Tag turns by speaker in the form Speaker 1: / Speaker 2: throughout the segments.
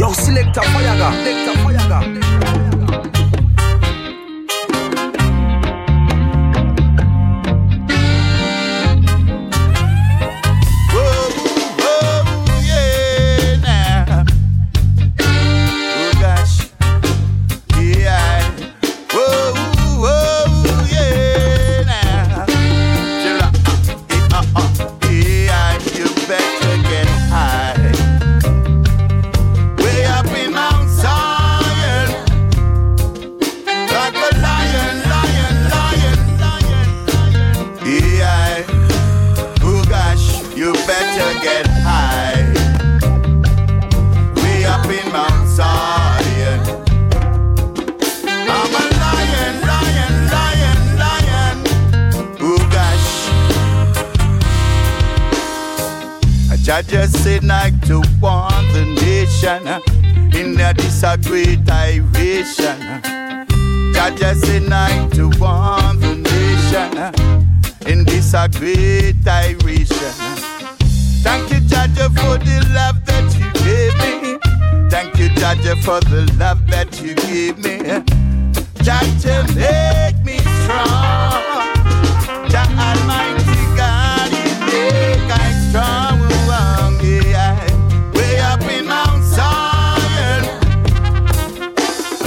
Speaker 1: Yo, selector fire gun,
Speaker 2: I just said like to warn the nation uh, in the great iration. I uh. just said like to warn the nation uh, in this great iration. Thank you, Jaja, for the love that you gave me. Thank you, Jaja, for the love that you gave me. Jaja, make me strong. Jah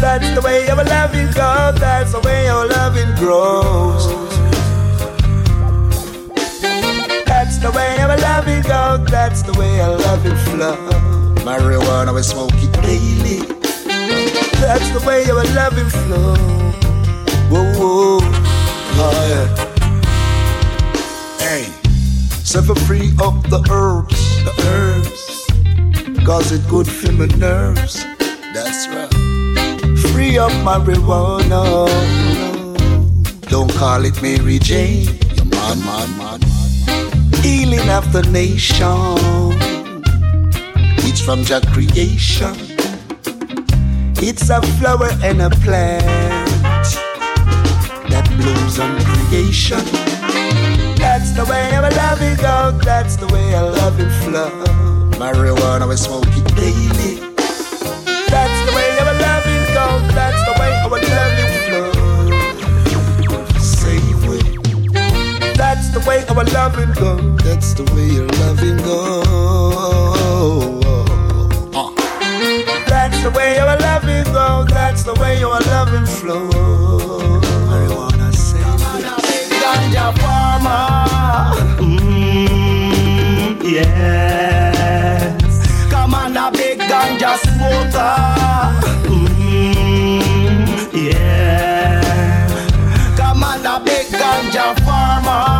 Speaker 3: That's the way our loving goes, that's the way our loving grows. That's the way our loving goes, that's the way our loving flow. Marijuana we smoke it daily. That's the way our loving flow. Whoa, whoa, oh yeah. Hey. Set for free up the herbs, the herbs. Cause it good for my nerves. That's right. Free up marijuana. Don't call it Mary Jane. You're mad, mad, mad. Healing of the nation. It's from your creation. It's a flower and a plant that blooms on creation. That's the way our loving go. That's loving go. That's the way your loving go. Uh. That's the way our loving go. That's the way our loving flow. Marijuana say ganja farmer. Mm, yes. Come on, a big ganja smoker. Mm, yeah. Come on, a big ganja farmer.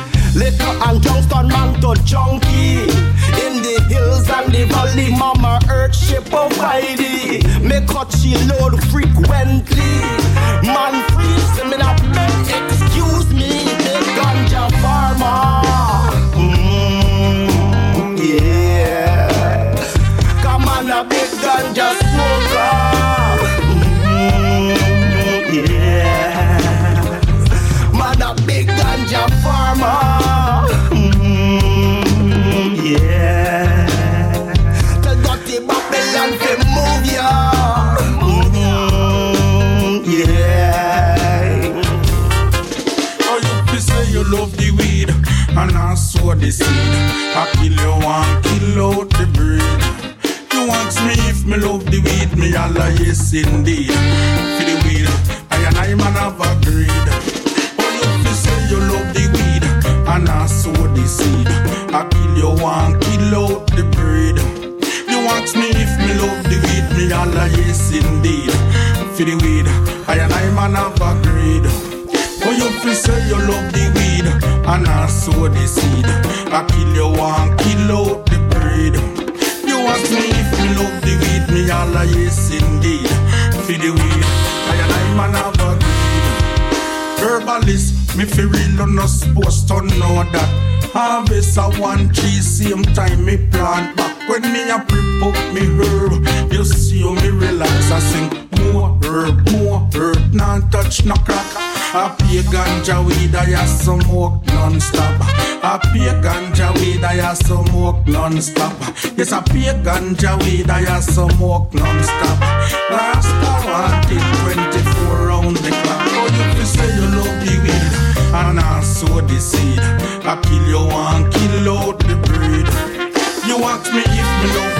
Speaker 3: Liquor and Johnston man to junkie. In the hills and the valley, mama earth she provide Me cut she load frequently. Man free, so me not
Speaker 4: and I sow the seed. I kill you one, kill out the breed. You ask me if me love the weed, me all a yes indeed. For the weed, I and I man have agreed. Oh, you say you love the weed, and I sow the seed. I kill you one, kill out the breed. You ask me if me love the weed, me all a yes indeed. For the weed, I and I man have agreed. Oh, you fi say you love the weed, and I sow the seed. I kill you one, kill out the breed. You ask me if me love the weed, me all a yes indeed. For the weed, I and I man have agreed. Herbalist, me fi real no supposed to know that. Harvest a one tree, same time me plant back. When me a prep up me herb, you see me relax. I sing more herb, more herb, non touch no crack. I pay ganja weed, I smoke non-stop. I pay ganja weed, I smoke non-stop. Yes, I pay ganja weed, I smoke non-stop. Rasta wanted 24 round the clock. Oh, you fi say you love the weed, and I sow the seed. I kill you one, kill out the breed. You ask me if me love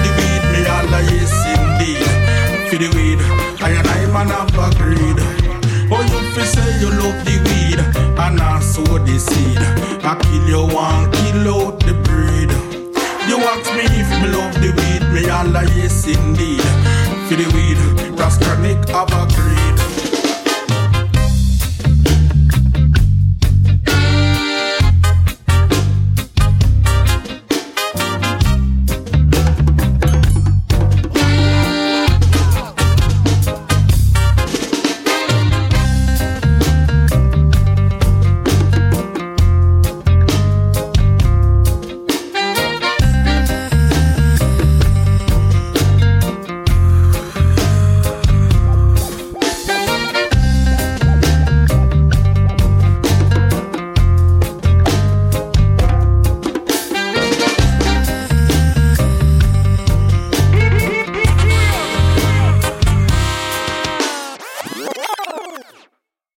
Speaker 4: seed. I kill you one, kill